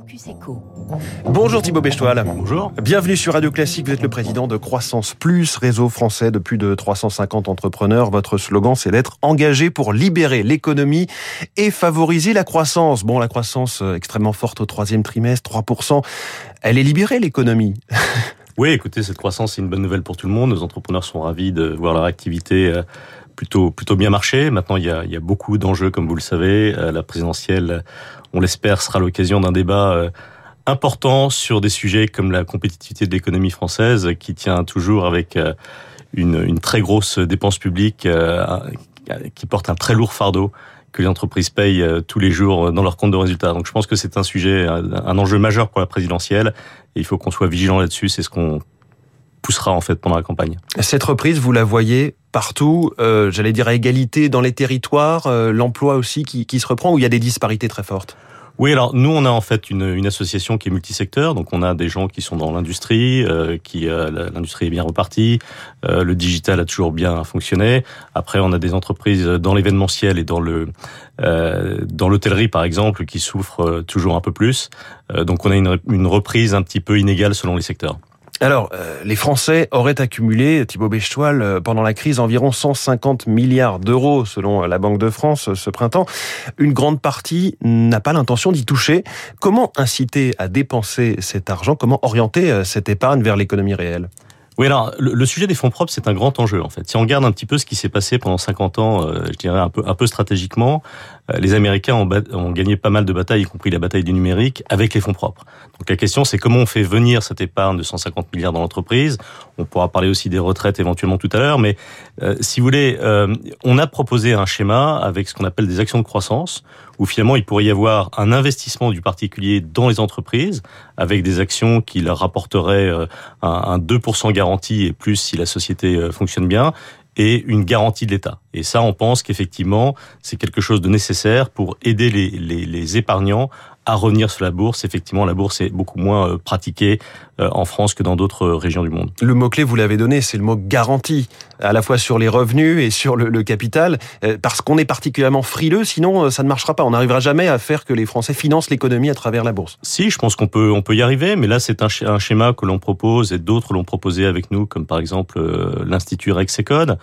Focus Echo. Bonjour Thibaut Bestoil. Bonjour. Bienvenue sur Radio Classique. Vous êtes le président de Croissance Plus, réseau français de plus de 350 entrepreneurs. Votre slogan, c'est d'être engagé pour libérer l'économie et favoriser la croissance. Bon, la croissance euh, extrêmement forte au troisième trimestre, 3%. Elle est libérée, l'économie. Oui, écoutez, cette croissance, c'est une bonne nouvelle pour tout le monde. Nos entrepreneurs sont ravis de voir leur activité euh, plutôt plutôt bien marcher. Maintenant, il y a, beaucoup d'enjeux, comme vous le savez. Euh, la présidentielle, on l'espère, sera l'occasion d'un débat euh, important sur des sujets comme la compétitivité de l'économie française, qui tient toujours avec une, une très grosse dépense publique, qui porte un très lourd fardeau que les entreprises payent tous les jours dans leur compte de résultats. Donc je pense que c'est un sujet, un enjeu majeur pour la présidentielle et il faut qu'on soit vigilant là-dessus. C'est ce qu'on poussera en fait pendant la campagne. Cette reprise, vous la voyez partout, euh, j'allais dire à égalité dans les territoires, euh, l'emploi aussi qui, qui se reprend, ou il y a des disparités très fortes? Oui, alors nous on a en fait une, une, association qui est multisecteur, donc on a des gens qui sont dans l'industrie, euh, qui euh, l'industrie est bien repartie, euh, le digital a toujours bien fonctionné. Après on a des entreprises dans l'événementiel et dans le dans l'hôtellerie par exemple qui souffrent toujours un peu plus. donc on a une, une reprise un petit peu inégale selon les secteurs. Alors, euh, les Français auraient accumulé, Thibaut Bechetoile, euh, pendant la crise, environ 150 milliards d'euros, selon la Banque de France, ce printemps. Une grande partie n'a pas l'intention d'y toucher. Comment inciter à dépenser cet argent? Comment orienter euh, cette épargne vers l'économie réelle? Oui, alors le, sujet des fonds propres, c'est un grand enjeu en fait. Si on regarde un petit peu ce qui s'est passé pendant 50 ans, euh, je dirais un peu, stratégiquement, euh, les Américains ont, gagné pas mal de batailles, y compris la bataille du numérique, avec les fonds propres. Donc la question, c'est comment on fait venir cette épargne de 150 milliards dans l'entreprise. On pourra parler aussi des retraites éventuellement tout à l'heure, mais euh, si vous voulez, on a proposé un schéma avec ce qu'on appelle des actions de croissance, où finalement il pourrait y avoir un investissement du particulier dans les entreprises, avec des actions qui leur rapporteraient un, un 2% garanti et plus si la société euh, fonctionne bien, et une garantie de l'État. Et ça, on pense qu'effectivement, c'est quelque chose de nécessaire pour aider les, les, les, épargnants à revenir sur la bourse. Effectivement, la bourse est beaucoup moins euh, pratiquée euh, en France que dans d'autres régions du monde. Le mot-clé, vous l'avez donné, c'est le mot garantie, à la fois sur les revenus et sur le, le capital, parce qu'on est particulièrement frileux, sinon ça ne marchera pas. On n'arrivera jamais à faire que les Français financent l'économie à travers la bourse. Si, je pense qu'on peut, on peut y arriver, mais là, c'est un, un, schéma que l'on propose et d'autres l'ont proposé avec nous, comme par exemple l'Institut Rexecode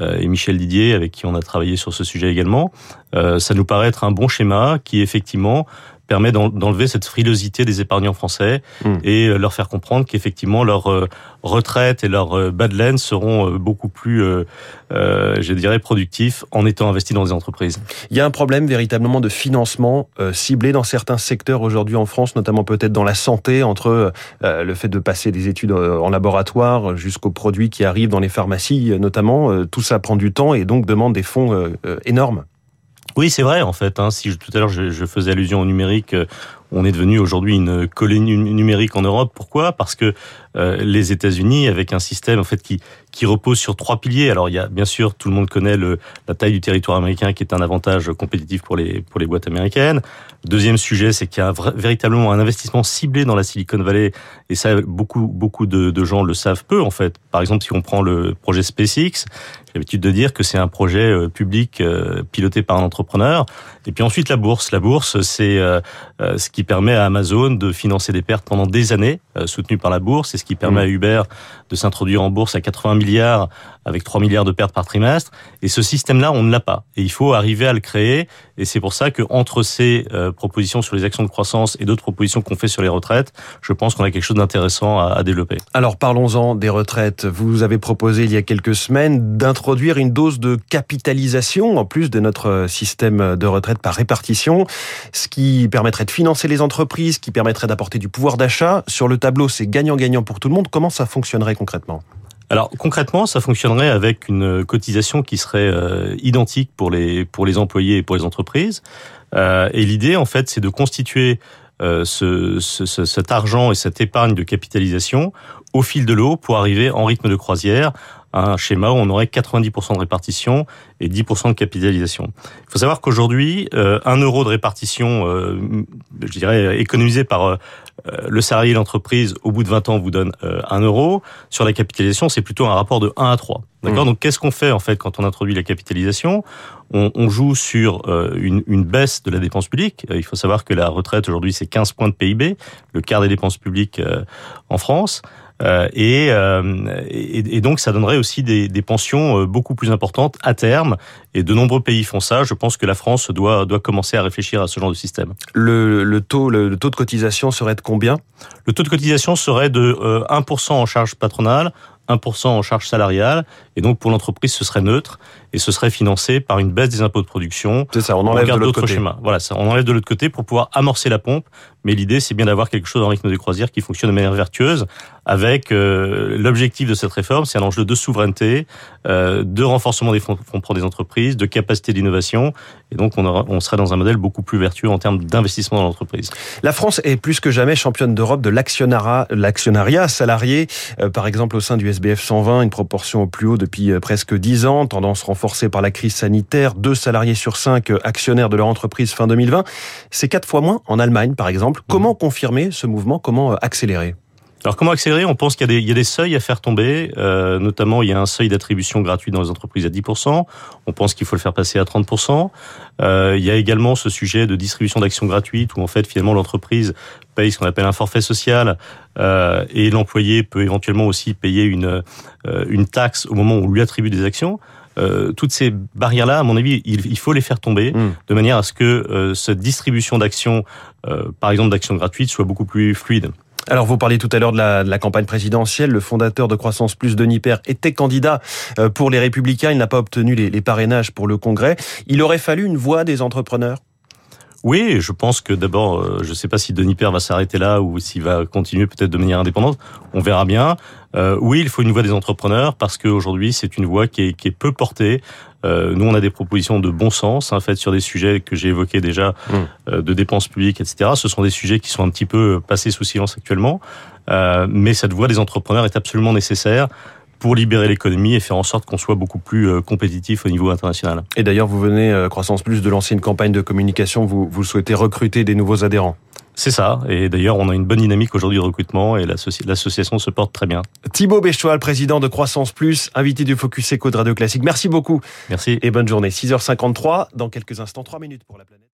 et Michel Didier, avec qui on a travaillé sur ce sujet également. Euh, ça nous paraît être un bon schéma qui effectivement permet d'enlever cette frilosité des épargnants français mmh. et euh, leur faire comprendre qu'effectivement leur euh, retraite et leur bas de laine seront beaucoup plus, euh, je dirais, productifs en étant investis dans des entreprises. Il y a un problème véritablement de financement ciblé dans certains secteurs aujourd'hui en France, notamment peut-être dans la santé, entre le fait de passer des études en laboratoire jusqu'aux produits qui arrivent dans les pharmacies, notamment. Tout ça prend du temps et donc demande des fonds énormes. Oui, c'est vrai en fait. Hein. Si tout à l'heure je, faisais allusion au numérique, euh, on est devenu aujourd'hui une colonie numérique en Europe. Pourquoi? Parce que euh, les États-Unis, avec un système en fait qui qui repose sur trois piliers. Alors il y a bien sûr tout le monde connaît le, la taille du territoire américain qui est un avantage compétitif pour les pour les boîtes américaines. deuxième sujet, c'est qu'il y a véritablement un investissement ciblé dans la Silicon Valley et ça beaucoup beaucoup de, de, gens le savent peu en fait. Par exemple, si on prend le projet SpaceX, j'ai l'habitude de dire que c'est un projet euh, public euh, piloté par un entrepreneur. Et puis ensuite la bourse. La bourse, c'est ce qui permet à Amazon de financer des pertes pendant des années, soutenues par la bourse, et ce qui permet mmh. à Uber de s'introduire en bourse à 80 milliards avec 3 milliards de pertes par trimestre. Et ce système-là, on ne l'a pas. Et il faut arriver à le créer. Et c'est pour ça que entre ces euh, propositions sur les actions de croissance et d'autres propositions qu'on fait sur les retraites, je pense qu'on a quelque chose d'intéressant à, à, développer. Alors parlons-en des retraites. Vous avez proposé il y a quelques semaines d'introduire une dose de capitalisation en plus de notre système de retraite par répartition, ce qui permettrait de financer les entreprises, qui permettrait d'apporter du pouvoir d'achat. Sur le tableau, c'est gagnant-gagnant pour tout le monde. Comment ça fonctionnerait concrètement? Alors concrètement, ça fonctionnerait avec une cotisation qui serait euh, identique pour les pour les employés et pour les entreprises. Euh, et l'idée, en fait, c'est de constituer euh, ce, ce, cet argent et cette épargne de capitalisation au fil de l'eau pour arriver en rythme de croisière un schéma où on aurait 90% de répartition et 10% de capitalisation. Il faut savoir qu'aujourd'hui, euh, un euro de répartition, euh, je dirais, économisé par euh, le salarié et l'entreprise, au bout de 20 ans, vous donne un euro. Sur la capitalisation, c'est plutôt un rapport de 1 à 3. D'accord. Mmh. Donc, qu'est-ce qu'on fait en fait quand on introduit la capitalisation? On, on, joue sur euh, une, une, baisse de la dépense publique. Euh, il faut savoir que la retraite aujourd'hui c'est 15 points de PIB, le quart des dépenses publiques euh, en France. Euh, et, et, et, donc ça donnerait aussi des, des, pensions beaucoup plus importantes à terme. Et de nombreux pays font ça. Je pense que la France doit, doit commencer à réfléchir à ce genre de système. Le, le taux, le, le, taux de cotisation serait de combien? Le taux de cotisation serait de 1% en charge patronale, 1% en charge salariale, et donc pour l'entreprise ce serait neutre, et ce serait financé par une baisse des impôts de production. C'est ça, on enlève de l'autre côté. Schémas. Voilà, ça, on enlève de l'autre côté pour pouvoir amorcer la pompe, mais l'idée c'est bien d'avoir quelque chose en rythme de croisière qui fonctionne de manière vertueuse, avec euh, l'objectif de cette réforme, c'est un enjeu de souveraineté, euh, de renforcement des fonds, propres des entreprises, de capacité d'innovation, et donc on, aura, on serait dans un modèle beaucoup plus vertueux en termes d'investissement dans l'entreprise. La France est plus que jamais championne d'Europe de l'actionnariat salarié, euh, par exemple au sein du SBF 120, une proportion au plus haut depuis euh, presque 10 ans, tendance renforcée par la crise sanitaire, deux salariés sur cinq euh, actionnaires de leur entreprise fin 2020. C'est quatre fois moins en Allemagne, par exemple. Comment confirmer ce mouvement? Comment accélérer? Alors comment accélérer? On pense qu'il y, y, a des seuils à faire tomber, euh, notamment il y a un seuil d'attribution gratuite dans les entreprises à 10%, on pense qu'il faut le faire passer à 30%. Euh, il y a également ce sujet de distribution d'actions gratuites où en fait finalement l'entreprise paye ce qu'on appelle un forfait social euh, et l'employé peut éventuellement aussi payer une, euh, une taxe au moment où on lui attribue des actions. Euh, toutes ces barrières-là, à mon avis, il, il, faut les faire tomber mmh. de manière à ce que euh, cette distribution d'actions, euh, par exemple d'actions gratuites, soit beaucoup plus fluide. Alors, vous parliez tout à l'heure de la, campagne présidentielle. Le fondateur de Croissance Plus, Denis Père, était candidat euh, pour les Républicains. Il n'a pas obtenu les, les parrainages pour le Congrès. Il aurait fallu une voix des entrepreneurs oui, je pense que d'abord, euh, je ne sais pas si Denis Père va s'arrêter là ou s'il va continuer peut-être de manière indépendante. On verra bien. Euh, oui, il faut une voix des entrepreneurs parce qu'aujourd'hui, c'est une voix qui est, qui est peu portée. Euh, nous, on a des propositions de bon sens, en fait, sur des sujets que j'ai évoqués déjà, mmh. euh, de dépenses publiques, etc. Ce sont des sujets qui sont un petit peu passés sous silence actuellement. Euh, mais cette voix des entrepreneurs est absolument nécessaire pour libérer l'économie et faire en sorte qu'on soit beaucoup plus euh, compétitif au niveau international. Et d'ailleurs, vous venez, euh, Croissance Plus, de lancer une campagne de communication. Vous, vous souhaitez recruter des nouveaux adhérents c'est ça. Et d'ailleurs, on a une bonne dynamique aujourd'hui de recrutement et l'association se porte très bien. Thibaut Béchoil, président de Croissance Plus, invité du Focus Eco de Radio Classique. Merci beaucoup. Merci. Et bonne journée. 6h53. Dans quelques instants, 3 minutes pour la planète.